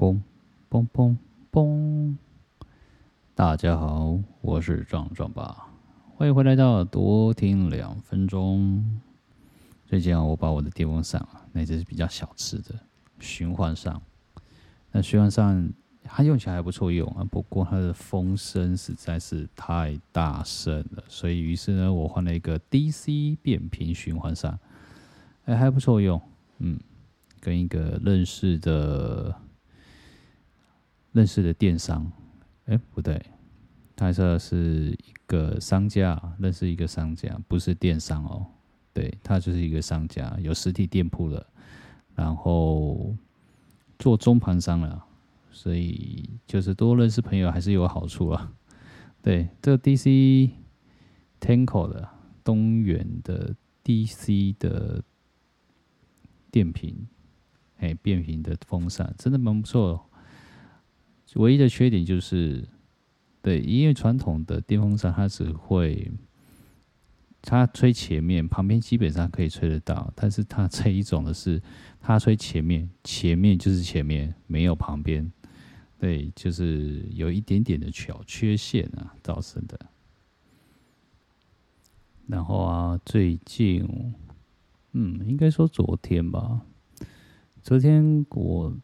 嘣嘣嘣嘣！大家好，我是壮壮爸，欢迎回来到多听两分钟。最近啊，我把我的电风扇啊，那只是比较小只的，循环扇。那循环扇它用起来还不错用啊，不过它的风声实在是太大声了，所以于是呢，我换了一个 DC 变频循环扇，哎，还不错用，嗯，跟一个认识的。认识的电商，哎，不对，他说是一个商家，认识一个商家，不是电商哦。对，他就是一个商家，有实体店铺的，然后做中盘商了，所以就是多认识朋友还是有好处啊。对，这个 DC Tanko 的东元的 DC 的电瓶，哎，变频的风扇真的蛮不错哦。唯一的缺点就是，对，因为传统的电风扇它只会，它吹前面，旁边基本上可以吹得到，但是它这一种的是，它吹前面，前面就是前面，没有旁边，对，就是有一点点的小缺陷啊造成的。然后啊，最近，嗯，应该说昨天吧，昨天我。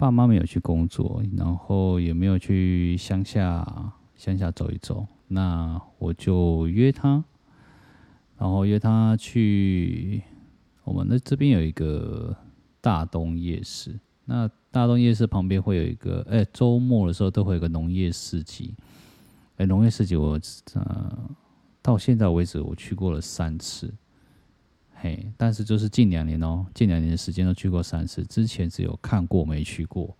爸妈没有去工作，然后也没有去乡下乡下走一走，那我就约他，然后约他去我们那这边有一个大东夜市，那大东夜市旁边会有一个，哎，周末的时候都会有个农业市集，哎，农业市集我呃到现在为止我去过了三次。嘿，但是就是近两年哦，近两年的时间都去过三次，之前只有看过没去过，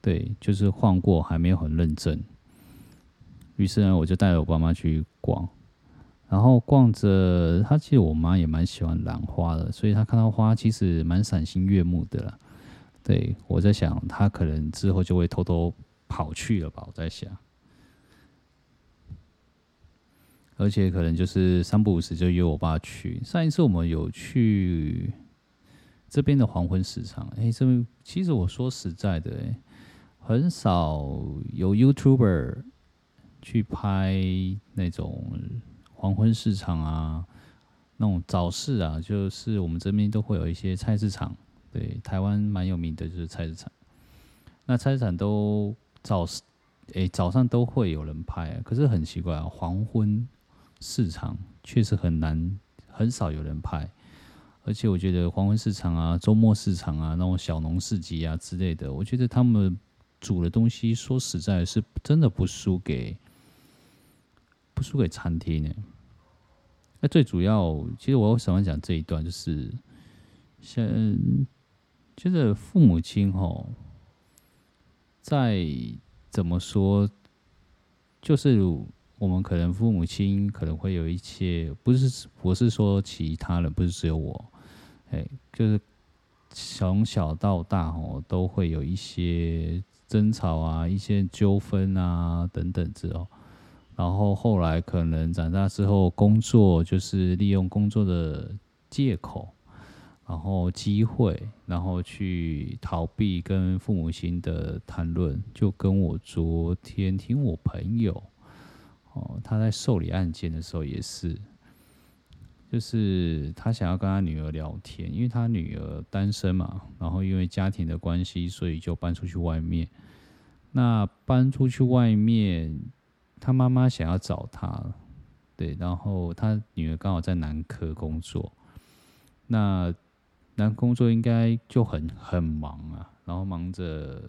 对，就是晃过，还没有很认真。于是呢，我就带着我爸妈去逛，然后逛着，他其实我妈也蛮喜欢兰花的，所以她看到花其实蛮赏心悦目的啦。对，我在想，她可能之后就会偷偷跑去了吧，我在想。而且可能就是三不五时就约我爸去。上一次我们有去这边的黄昏市场，哎，这边其实我说实在的，哎，很少有 YouTuber 去拍那种黄昏市场啊，那种早市啊，就是我们这边都会有一些菜市场。对，台湾蛮有名的就是菜市场。那菜市场都早，哎，早上都会有人拍，可是很奇怪啊，黄昏。市场确实很难，很少有人拍，而且我觉得黄昏市场啊、周末市场啊、那种小农市集啊之类的，我觉得他们煮的东西，说实在，是真的不输给不输给餐厅呢。那最主要，其实我喜欢讲这一段，就是像就是父母亲吼，在怎么说，就是。我们可能父母亲可能会有一些，不是不是说其他人，不是只有我，哎，就是从小到大哦，都会有一些争吵啊，一些纠纷啊等等之后，然后后来可能长大之后，工作就是利用工作的借口，然后机会，然后去逃避跟父母亲的谈论，就跟我昨天听我朋友。哦，他在受理案件的时候也是，就是他想要跟他女儿聊天，因为他女儿单身嘛，然后因为家庭的关系，所以就搬出去外面。那搬出去外面，他妈妈想要找他，对，然后他女儿刚好在南科工作，那南工作应该就很很忙啊，然后忙着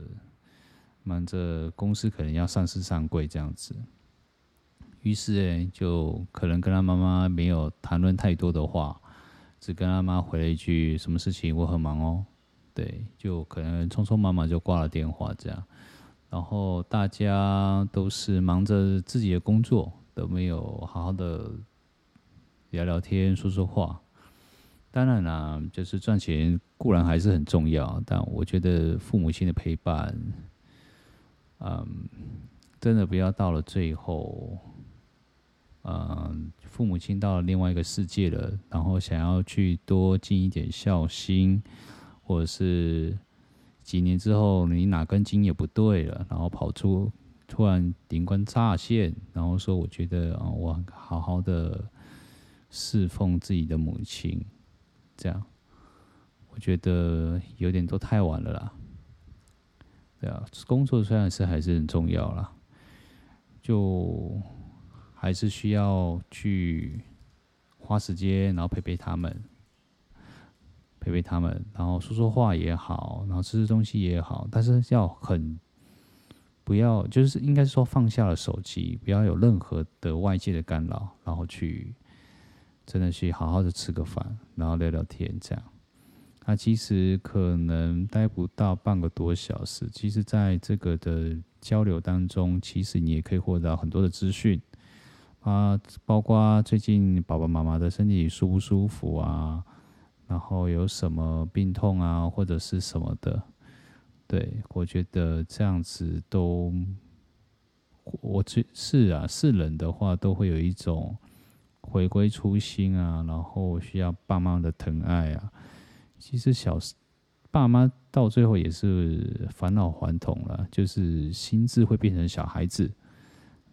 忙着公司可能要上市上柜这样子。于是诶，就可能跟他妈妈没有谈论太多的话，只跟他妈回了一句：“什么事情？我很忙哦。”对，就可能匆匆忙忙就挂了电话这样。然后大家都是忙着自己的工作，都没有好好的聊聊天、说说话。当然啦，就是赚钱固然还是很重要，但我觉得父母亲的陪伴，嗯，真的不要到了最后。父母亲到了另外一个世界了，然后想要去多尽一点孝心，或者是几年之后你哪根筋也不对了，然后跑出突然灵光乍现，然后说我觉得啊，我好好的侍奉自己的母亲，这样，我觉得有点都太晚了啦。对啊，工作虽然是还是很重要啦，就还是需要去花时间，然后陪陪他们。陪陪他们，然后说说话也好，然后吃吃东西也好，但是要很不要，就是应该说放下了手机，不要有任何的外界的干扰，然后去真的去好好的吃个饭，然后聊聊天这样。那其实可能待不到半个多小时，其实在这个的交流当中，其实你也可以获得很多的资讯啊，包括最近爸爸妈妈的身体舒不舒服啊。然后有什么病痛啊，或者是什么的，对，我觉得这样子都，我觉是啊，是人的话都会有一种回归初心啊，然后需要爸妈的疼爱啊。其实小爸妈到最后也是返老还童了，就是心智会变成小孩子，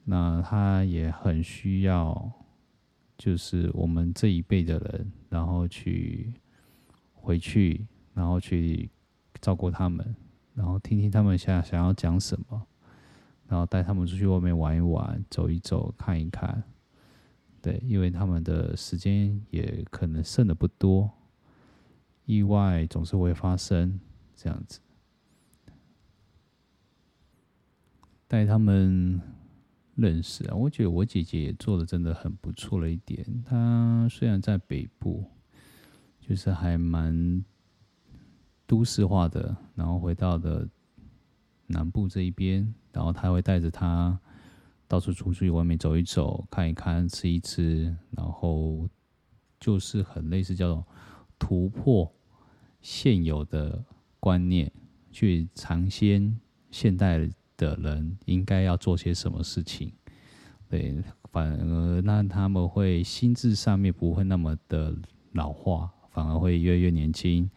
那他也很需要，就是我们这一辈的人，然后去。回去，然后去照顾他们，然后听听他们想想要讲什么，然后带他们出去外面玩一玩，走一走，看一看。对，因为他们的时间也可能剩的不多，意外总是会发生，这样子。带他们认识啊，我觉得我姐姐也做的真的很不错了一点。她虽然在北部。就是还蛮都市化的，然后回到的南部这一边，然后他会带着他到处出去外面走一走，看一看，吃一吃，然后就是很类似叫做突破现有的观念，去尝鲜现代的的人应该要做些什么事情。对，反而让他们会心智上面不会那么的老化。反而会越来越年轻，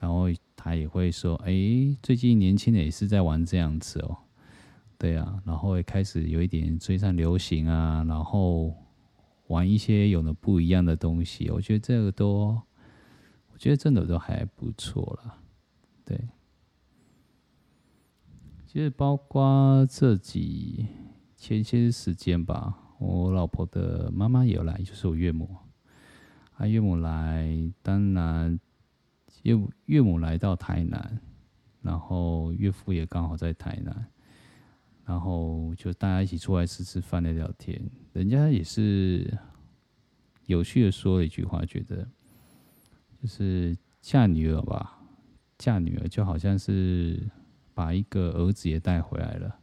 然后他也会说：“哎，最近年轻的也是在玩这样子哦，对啊，然后会开始有一点追上流行啊，然后玩一些有的不一样的东西。我觉得这个都，我觉得真的都还不错啦。对，其实包括这几前些时间吧，我老婆的妈妈也有来，就是我岳母。”啊岳母来，当然岳岳母来到台南，然后岳父也刚好在台南，然后就大家一起出来吃吃饭、聊聊天。人家也是有趣的说了一句话，觉得就是嫁女儿吧，嫁女儿就好像是把一个儿子也带回来了，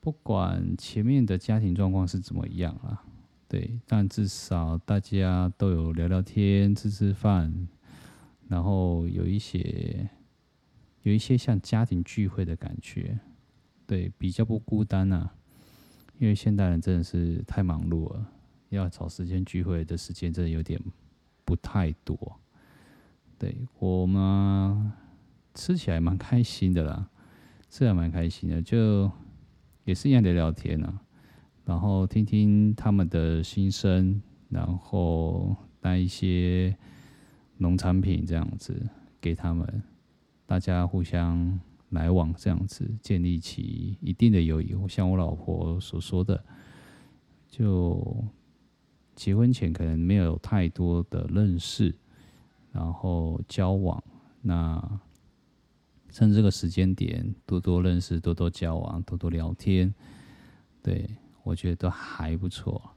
不管前面的家庭状况是怎么样啊。对，但至少大家都有聊聊天、吃吃饭，然后有一些有一些像家庭聚会的感觉，对，比较不孤单、啊。因为现代人真的是太忙碌了，要找时间聚会的时间真的有点不太多。对，我们吃起来蛮开心的啦，吃起来蛮开心的，就也是一样的聊天、啊。然后听听他们的心声，然后带一些农产品这样子给他们，大家互相来往这样子，建立起一定的友谊。像我老婆所说的，就结婚前可能没有太多的认识，然后交往，那趁这个时间点多多认识，多多交往，多多聊天，对。我觉得都还不错。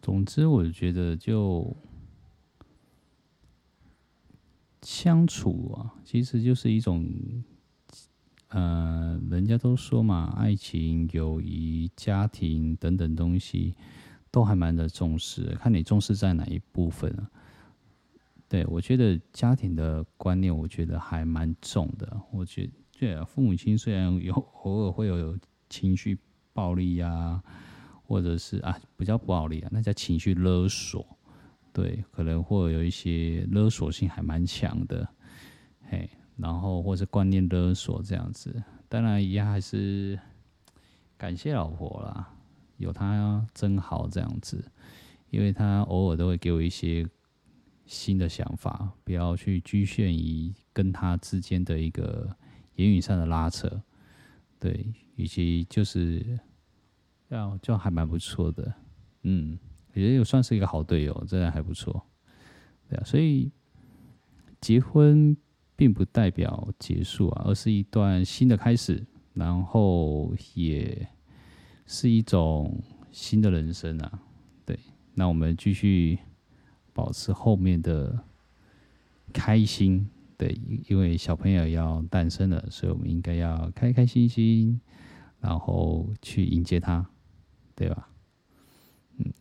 总之，我觉得就相处啊，其实就是一种，呃，人家都说嘛，爱情、友谊、家庭等等东西，都还蛮的重视，看你重视在哪一部分啊。对，我觉得家庭的观念，我觉得还蛮重的。我觉得。对，父母亲虽然有偶尔会有情绪暴力呀、或者是啊不叫暴力啊，那叫情绪勒索。对，可能会有一些勒索性还蛮强的。嘿，然后或是观念勒索这样子。当然，也还是感谢老婆啦，有她真好这样子，因为她偶尔都会给我一些新的想法，不要去局限于跟他之间的一个言语上的拉扯，对，以及就是要就还蛮不错的，嗯，也有算是一个好队友，真的还不错，对啊，所以结婚。并不代表结束啊，而是一段新的开始，然后也是一种新的人生啊。对，那我们继续保持后面的开心。对，因为小朋友要诞生了，所以我们应该要开开心心，然后去迎接他，对吧？嗯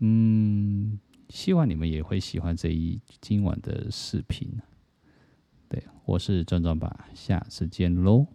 嗯，希望你们也会喜欢这一今晚的视频。对，我是壮壮爸，下次见喽。